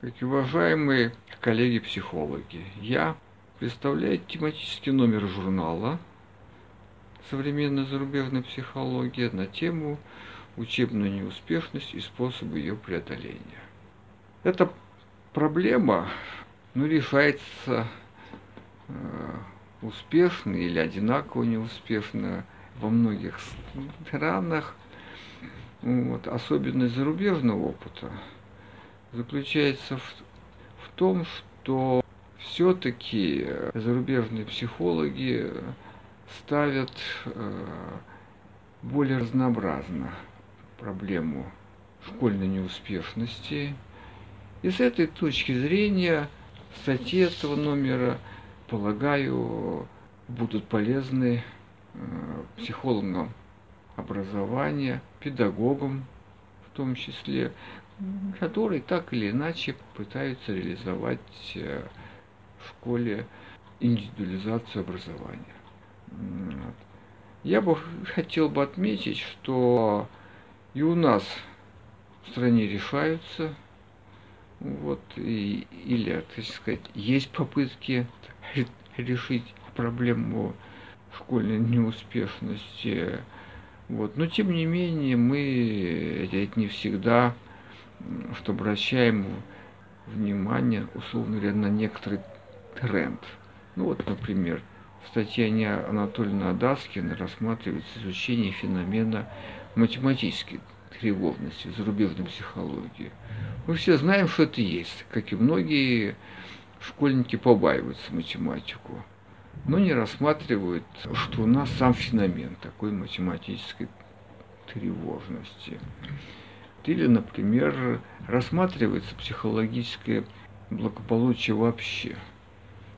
Как уважаемые коллеги-психологи, я представляю тематический номер журнала «Современная зарубежная психология» на тему «Учебная неуспешность и способы ее преодоления». Эта проблема ну, решается э, успешно или одинаково неуспешно во многих странах. Вот. Особенность зарубежного опыта заключается в, в том, что все-таки зарубежные психологи ставят э, более разнообразно проблему школьной неуспешности. И с этой точки зрения статьи этого номера, полагаю, будут полезны э, психологам образования, педагогам том числе, которые так или иначе пытаются реализовать э, в школе индивидуализацию образования. Я бы хотел бы отметить, что и у нас в стране решаются, вот, и, или, так сказать, есть попытки решить проблему школьной неуспешности. Вот. Но тем не менее мы это не всегда что обращаем внимание, условно говоря, на некоторый тренд. Ну вот, например, в статье Анатолия Адаскина рассматривается изучение феномена математической тревожности, зарубежной психологии. Мы все знаем, что это есть, как и многие школьники побаиваются математику, но не рассматривают, что у нас сам феномен такой математической тревожности. Или, например, рассматривается психологическое благополучие вообще.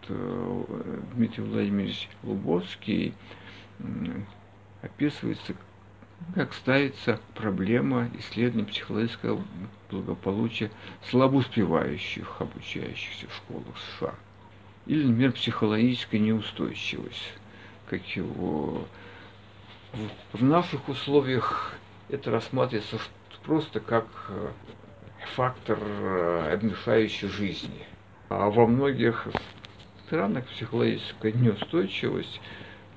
Э, Дмитрий Владимирович Лубовский описывается, как ставится проблема исследования психологического благополучия слабоуспевающих обучающихся в школах США. Или, например, психологическая неустойчивость, как его в наших условиях это рассматривается просто как э, фактор, э, мешающий жизни. А во многих странах психологическая неустойчивость,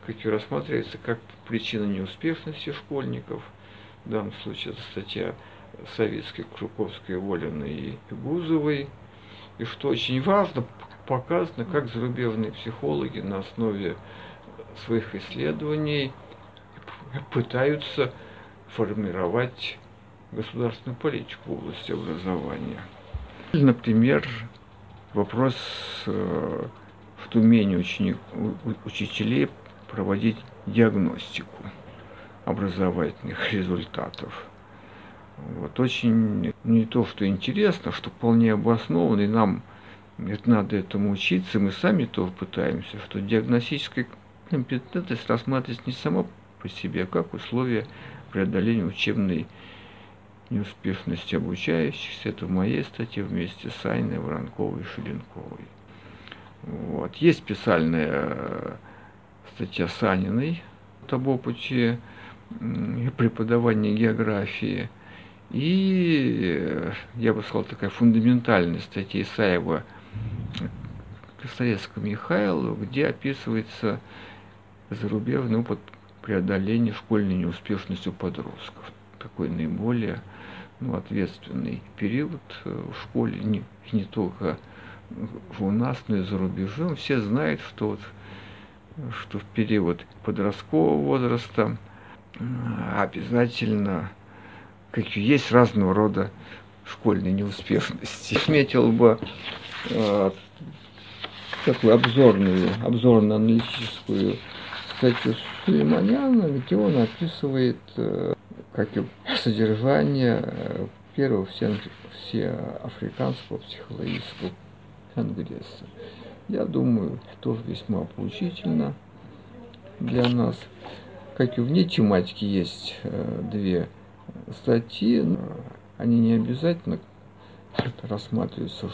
как и рассматривается как причина неуспешности школьников. В данном случае это статья советской Круковской, Волиной и Гузовой. И что очень важно, показано, как зарубежные психологи на основе своих исследований пытаются формировать государственную политику в области образования. Например, вопрос э, в умении ученик, учителей проводить диагностику образовательных результатов. Вот очень не то, что интересно, что вполне обоснованно, и нам это надо этому учиться, мы сами тоже пытаемся, что диагностическая компетентность рассматривается не сама по себе, а как условие преодоления учебной неуспешности обучающихся. Это в моей статье вместе с Айной Воронковой и Шеленковой. Вот. Есть специальная э, статья Саниной об опыте преподавания географии. И, э, я бы сказал, такая фундаментальная статья Исаева Красноярского Михайлова, где описывается зарубежный опыт преодоления школьной неуспешности у подростков. Такой наиболее ну, ответственный период э, в школе, не, не только у нас, но и за рубежом. Все знают, что, вот, что в период подросткового возраста обязательно как есть разного рода школьные неуспешности. Отметил бы э, такую обзорную, обзорно-аналитическую статью Сулейманяна, где он описывает э, как содержание э, первого все, все африканского психологического конгресса. Я думаю, тоже весьма поучительно для нас. Как и вне тематики есть э, две статьи, они не обязательно рассматриваются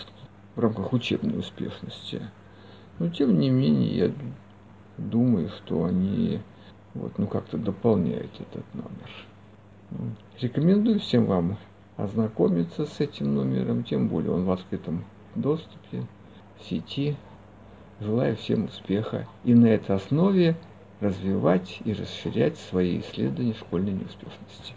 в рамках учебной успешности. Но тем не менее, я думаю, что они вот, ну, как-то дополняют этот номер. Рекомендую всем вам ознакомиться с этим номером, тем более он в открытом доступе, в сети. Желаю всем успеха и на этой основе развивать и расширять свои исследования школьной неуспешности.